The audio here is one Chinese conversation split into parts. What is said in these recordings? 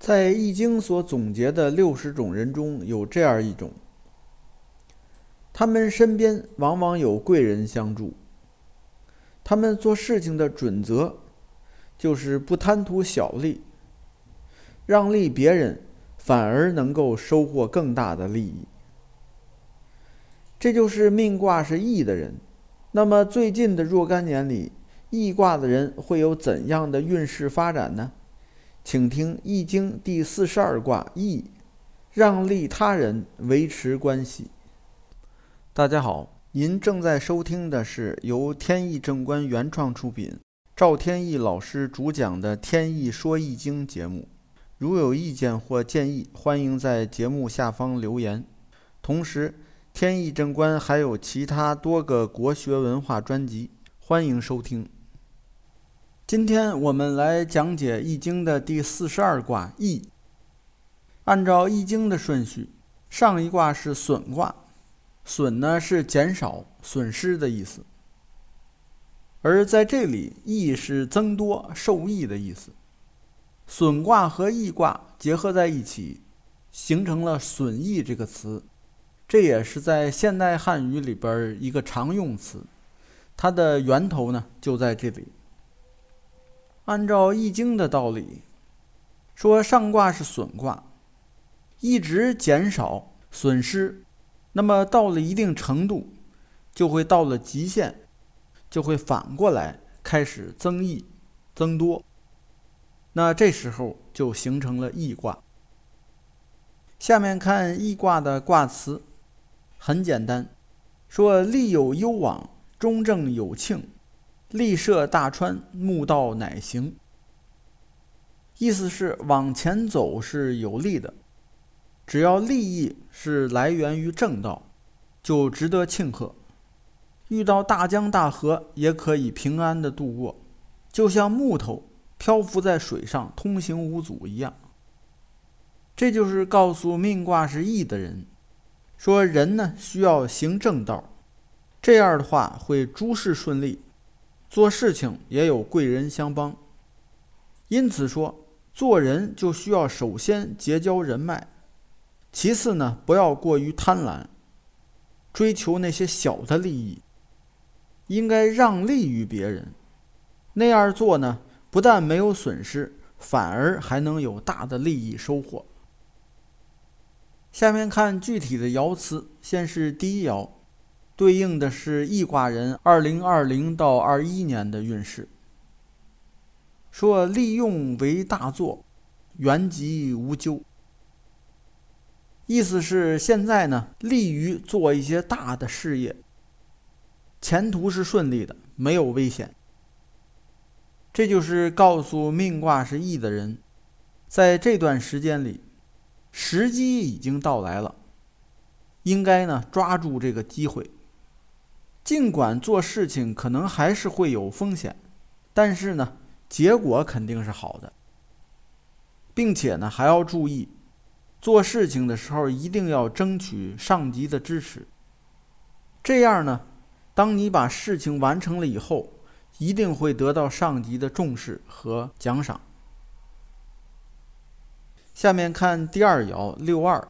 在《易经》所总结的六十种人中有这样一种，他们身边往往有贵人相助。他们做事情的准则就是不贪图小利，让利别人，反而能够收获更大的利益。这就是命卦是易的人。那么最近的若干年里，易卦的人会有怎样的运势发展呢？请听《易经》第四十二卦易，让利他人，维持关系。大家好，您正在收听的是由天意正观原创出品，赵天意老师主讲的《天意说易经》节目。如有意见或建议，欢迎在节目下方留言。同时，天意正观还有其他多个国学文化专辑，欢迎收听。今天我们来讲解《易经》的第四十二卦易。按照《易经》的顺序，上一卦是损卦，损呢是减少、损失的意思。而在这里，益是增多、受益的意思。损卦和益卦结合在一起，形成了“损益”这个词。这也是在现代汉语里边一个常用词，它的源头呢就在这里。按照《易经》的道理，说上卦是损卦，一直减少损失，那么到了一定程度，就会到了极限，就会反过来开始增益、增多。那这时候就形成了易卦。下面看易卦的卦辞。很简单，说利有攸往，中正有庆，利涉大川，木道乃行。意思是往前走是有利的，只要利益是来源于正道，就值得庆贺。遇到大江大河也可以平安的度过，就像木头漂浮在水上，通行无阻一样。这就是告诉命卦是易的人。说人呢需要行正道，这样的话会诸事顺利，做事情也有贵人相帮。因此说，做人就需要首先结交人脉，其次呢不要过于贪婪，追求那些小的利益，应该让利于别人。那样做呢，不但没有损失，反而还能有大的利益收获。下面看具体的爻辞，先是第一爻，对应的是易卦人二零二零到二一年的运势。说利用为大作，原吉无咎。意思是现在呢，利于做一些大的事业，前途是顺利的，没有危险。这就是告诉命卦是易的人，在这段时间里。时机已经到来了，应该呢抓住这个机会。尽管做事情可能还是会有风险，但是呢结果肯定是好的，并且呢还要注意，做事情的时候一定要争取上级的支持。这样呢，当你把事情完成了以后，一定会得到上级的重视和奖赏。下面看第二爻六二，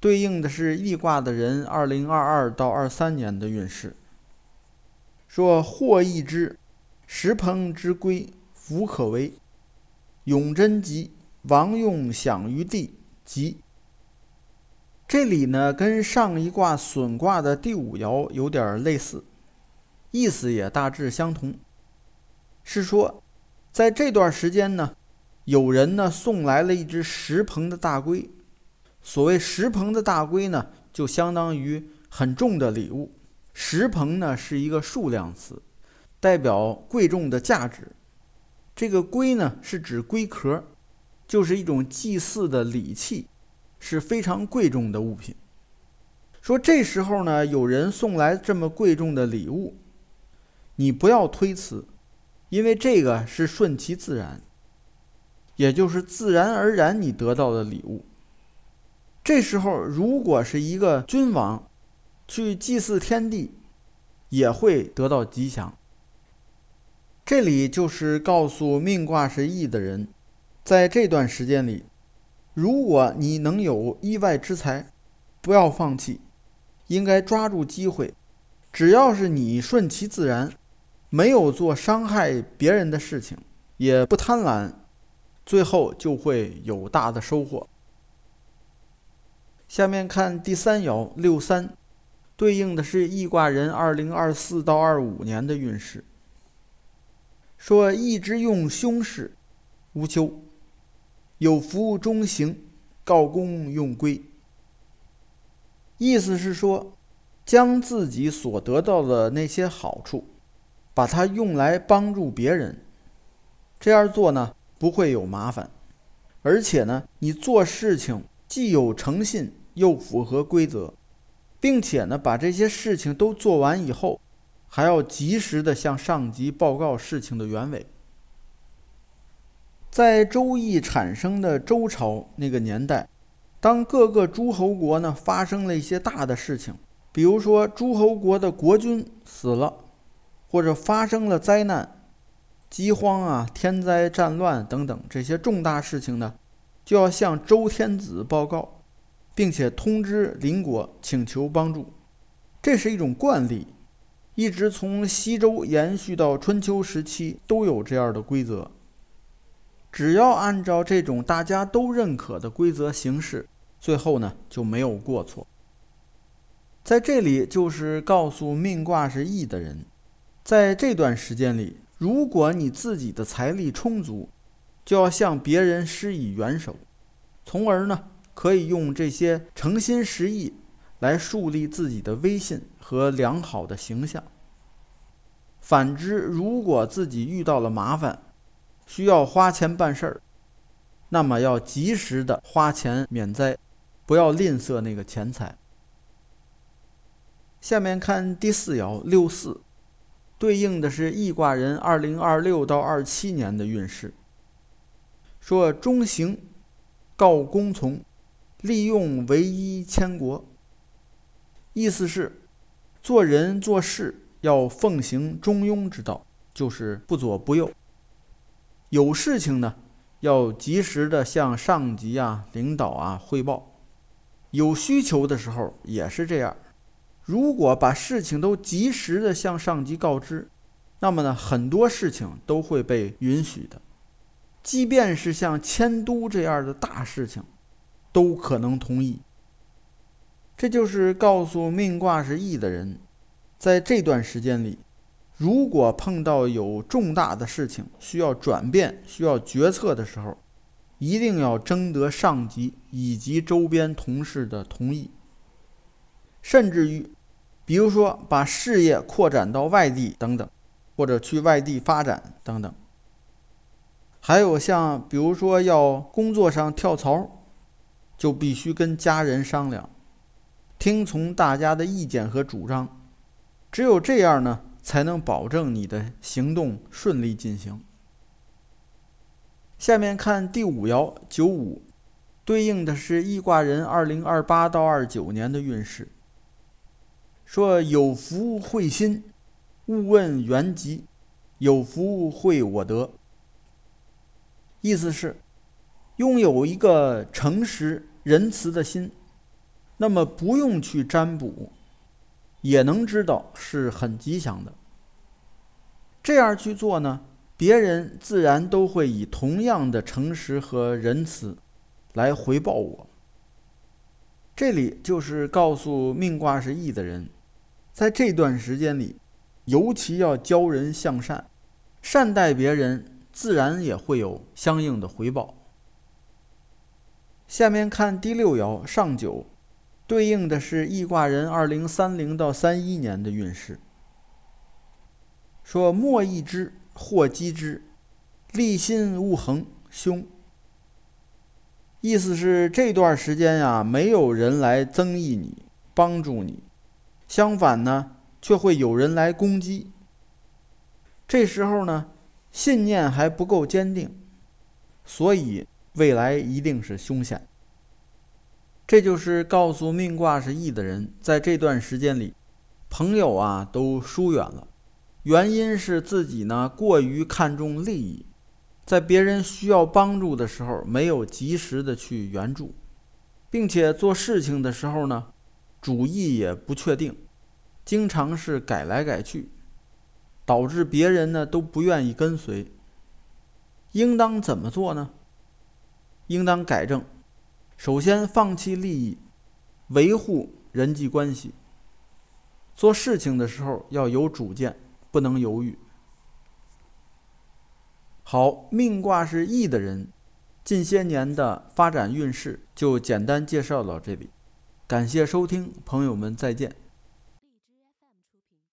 对应的是易卦的人二零二二到二三年的运势。说或易之，石鹏之龟，弗可为。永贞吉，王用享于地，吉。这里呢，跟上一卦损卦的第五爻有点类似，意思也大致相同。是说，在这段时间呢。有人呢送来了一只石鹏的大龟，所谓石鹏的大龟呢，就相当于很重的礼物。石鹏呢是一个数量词，代表贵重的价值。这个龟呢是指龟壳，就是一种祭祀的礼器，是非常贵重的物品。说这时候呢有人送来这么贵重的礼物，你不要推辞，因为这个是顺其自然。也就是自然而然你得到的礼物。这时候，如果是一个君王去祭祀天地，也会得到吉祥。这里就是告诉命卦是易的人，在这段时间里，如果你能有意外之财，不要放弃，应该抓住机会。只要是你顺其自然，没有做伤害别人的事情，也不贪婪，最后就会有大的收获。下面看第三爻六三，对应的是易卦人二零二四到二五年的运势。说一直用凶事，无咎，有福中行，告公用归。意思是说，将自己所得到的那些好处，把它用来帮助别人，这样做呢不会有麻烦，而且呢你做事情既有诚信又符合规则，并且呢把这些事情都做完以后，还要及时的向上级报告事情的原委。在周易产生的周朝那个年代。当各个诸侯国呢发生了一些大的事情，比如说诸侯国的国君死了，或者发生了灾难、饥荒啊、天灾、战乱等等这些重大事情呢，就要向周天子报告，并且通知邻国请求帮助。这是一种惯例，一直从西周延续到春秋时期都有这样的规则。只要按照这种大家都认可的规则行事。最后呢就没有过错。在这里就是告诉命卦是易的人，在这段时间里，如果你自己的财力充足，就要向别人施以援手，从而呢可以用这些诚心实意来树立自己的威信和良好的形象。反之，如果自己遇到了麻烦，需要花钱办事儿，那么要及时的花钱免灾。不要吝啬那个钱财。下面看第四爻六四，对应的是易卦人二零二六到二七年的运势。说中行，告公从，利用唯一千国。意思是，做人做事要奉行中庸之道，就是不左不右。有事情呢，要及时的向上级啊、领导啊汇报。有需求的时候也是这样，如果把事情都及时的向上级告知，那么呢，很多事情都会被允许的，即便是像迁都这样的大事情，都可能同意。这就是告诉命卦是易的人，在这段时间里，如果碰到有重大的事情需要转变、需要决策的时候。一定要征得上级以及周边同事的同意，甚至于，比如说把事业扩展到外地等等，或者去外地发展等等。还有像比如说要工作上跳槽，就必须跟家人商量，听从大家的意见和主张，只有这样呢，才能保证你的行动顺利进行。下面看第五爻九五，对应的是易卦人二零二八到二九年的运势。说有福会心，勿问原籍；有福会我德。意思是，拥有一个诚实仁慈的心，那么不用去占卜，也能知道是很吉祥的。这样去做呢？别人自然都会以同样的诚实和仁慈来回报我。这里就是告诉命卦是易的人，在这段时间里，尤其要教人向善，善待别人，自然也会有相应的回报。下面看第六爻上九，对应的是易卦人二零三零到三一年的运势。说莫易之。或击之，立心勿恒，凶。意思是这段时间呀，没有人来增益你、帮助你，相反呢，却会有人来攻击。这时候呢，信念还不够坚定，所以未来一定是凶险。这就是告诉命卦是易的人，在这段时间里，朋友啊都疏远了。原因是自己呢过于看重利益，在别人需要帮助的时候没有及时的去援助，并且做事情的时候呢，主意也不确定，经常是改来改去，导致别人呢都不愿意跟随。应当怎么做呢？应当改正，首先放弃利益，维护人际关系。做事情的时候要有主见，不能犹豫。好，命卦是易的人，近些年的发展运势就简单介绍到这里。感谢收听，朋友们再见。